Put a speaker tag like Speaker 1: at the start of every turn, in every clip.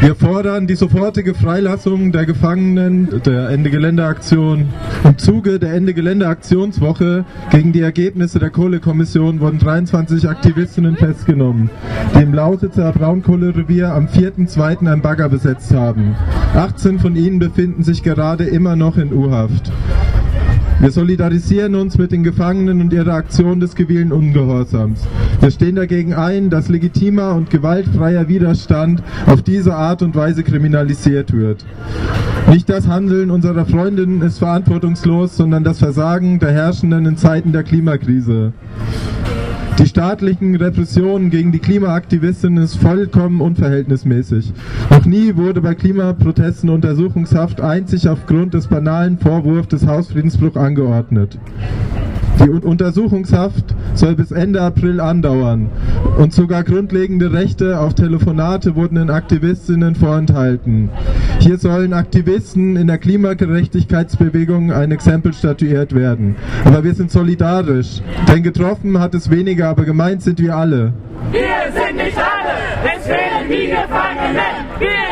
Speaker 1: Wir fordern die sofortige Freilassung der Gefangenen der Ende Geländeaktion. Im Zuge der Ende Geländeaktionswoche gegen die Ergebnisse der Kohlekommission wurden 23 Aktivistinnen festgenommen, die im Lausitzer Braunkohlerevier am 4.2. ein Bagger besetzt haben. 18 von ihnen befinden sich gerade immer noch in U-Haft. Wir solidarisieren uns mit den Gefangenen und ihrer Aktion des gewielen Ungehorsams. Wir stehen dagegen ein, dass legitimer und gewaltfreier Widerstand auf diese Art und Weise kriminalisiert wird. Nicht das Handeln unserer Freundinnen ist verantwortungslos, sondern das Versagen der Herrschenden in Zeiten der Klimakrise. Die staatlichen Repressionen gegen die Klimaaktivistinnen ist vollkommen unverhältnismäßig. Noch nie wurde bei Klimaprotesten Untersuchungshaft einzig aufgrund des banalen Vorwurfs des Hausfriedensbruch angeordnet. Die Untersuchungshaft soll bis Ende April andauern und sogar grundlegende Rechte auf Telefonate wurden den Aktivistinnen vorenthalten. Hier sollen Aktivisten in der Klimagerechtigkeitsbewegung ein Exempel statuiert werden. Aber wir sind solidarisch, denn getroffen hat es weniger, aber gemeint sind wir alle.
Speaker 2: Wir sind nicht alle, es fehlen die Gefangenen. Wir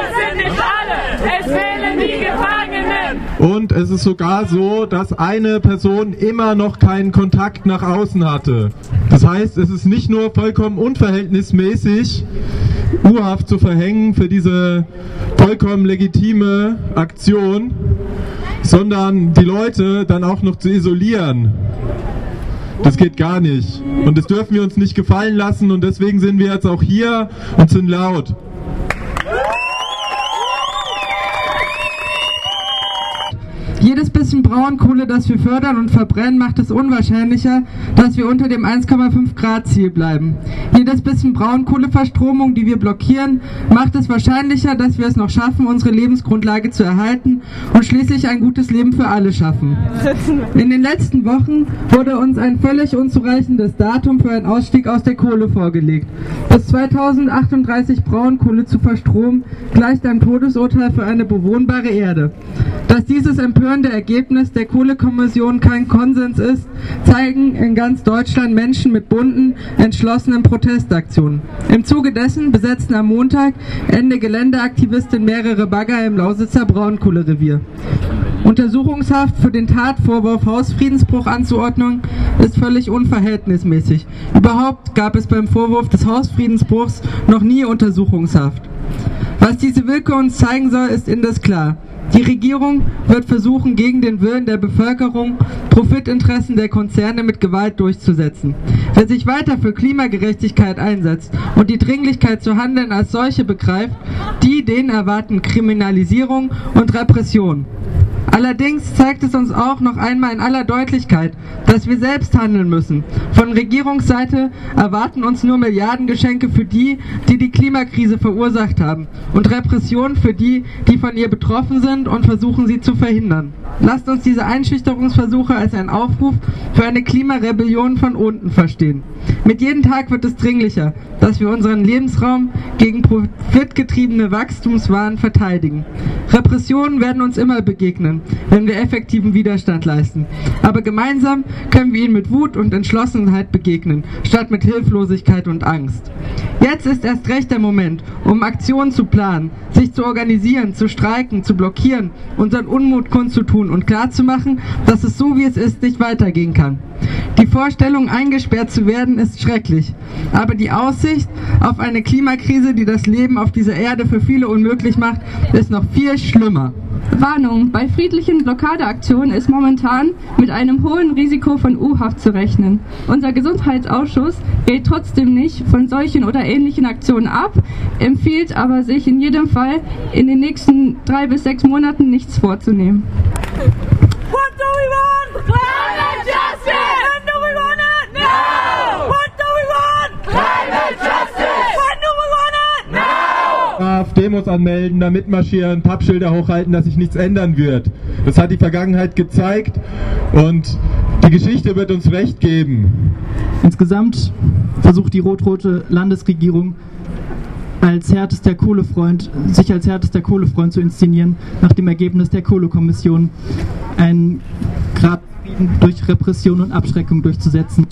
Speaker 1: Und es ist sogar so, dass eine Person immer noch keinen Kontakt nach außen hatte. Das heißt, es ist nicht nur vollkommen unverhältnismäßig, Urhaft zu verhängen für diese vollkommen legitime Aktion, sondern die Leute dann auch noch zu isolieren. Das geht gar nicht. Und das dürfen wir uns nicht gefallen lassen und deswegen sind wir jetzt auch hier und sind laut.
Speaker 3: Braunkohle, das wir fördern und verbrennen, macht es unwahrscheinlicher, dass wir unter dem 1,5 Grad Ziel bleiben. Jedes bisschen Braunkohleverstromung, die wir blockieren, macht es wahrscheinlicher, dass wir es noch schaffen, unsere Lebensgrundlage zu erhalten und schließlich ein gutes Leben für alle schaffen. In den letzten Wochen wurde uns ein völlig unzureichendes Datum für einen Ausstieg aus der Kohle vorgelegt. Bis 2038 Braunkohle zu verstromen, gleicht einem Todesurteil für eine bewohnbare Erde. Dass dieses empörende Ergebnis der Kohlekommission kein Konsens ist, zeigen in ganz Deutschland Menschen mit bunten, entschlossenen Protestaktionen. Im Zuge dessen besetzten am Montag Ende Geländeaktivistin mehrere Bagger im Lausitzer Braunkohlerevier. Untersuchungshaft für den Tatvorwurf Hausfriedensbruch anzuordnen, ist völlig unverhältnismäßig. Überhaupt gab es beim Vorwurf des Hausfriedensbruchs noch nie Untersuchungshaft. Was diese Willkür uns zeigen soll, ist indes klar. Die Regierung wird versuchen, gegen den Willen der Bevölkerung Profitinteressen der Konzerne mit Gewalt durchzusetzen. Wer sich weiter für Klimagerechtigkeit einsetzt und die Dringlichkeit zu handeln als solche begreift, die denen erwarten Kriminalisierung und Repression. Allerdings zeigt es uns auch noch einmal in aller Deutlichkeit, dass wir selbst handeln müssen. Von Regierungsseite erwarten uns nur Milliardengeschenke für die, die die Klimakrise verursacht haben und Repression für die, die von ihr betroffen sind und versuchen sie zu verhindern. Lasst uns diese Einschüchterungsversuche als einen Aufruf für eine Klimarebellion von unten verstehen. Mit jedem Tag wird es dringlicher, dass wir unseren Lebensraum gegen profitgetriebene Wachstumswahn verteidigen. Repressionen werden uns immer begegnen, wenn wir effektiven Widerstand leisten. Aber gemeinsam können wir ihnen mit Wut und Entschlossenheit begegnen, statt mit Hilflosigkeit und Angst. Jetzt ist erst recht der Moment, um Aktionen zu planen, sich zu organisieren, zu streiken, zu blockieren, unseren Unmut kundzutun und klarzumachen, dass es so wie es ist nicht weitergehen kann. Die Vorstellung, eingesperrt zu werden, ist schrecklich. Aber die Aussicht auf eine Klimakrise, die das Leben auf dieser Erde für viele unmöglich macht, ist noch viel schlimmer.
Speaker 4: Warnung, bei friedlichen Blockadeaktionen ist momentan mit einem hohen Risiko von U-Haft zu rechnen. Unser Gesundheitsausschuss rät trotzdem nicht von solchen oder ähnlichen Aktionen ab, empfiehlt aber sich in jedem Fall in den nächsten drei bis sechs Monaten nichts vorzunehmen.
Speaker 2: Now!
Speaker 1: Demos anmelden, da mitmarschieren, Pappschilder hochhalten, dass sich nichts ändern wird. Das hat die Vergangenheit gezeigt und die Geschichte wird uns recht geben.
Speaker 5: Insgesamt versucht die rot-rote Landesregierung als härtester Kohlefreund, sich als härtester Kohlefreund zu inszenieren, nach dem Ergebnis der Kohlekommission einen Grabfrieden durch Repression und Abschreckung durchzusetzen.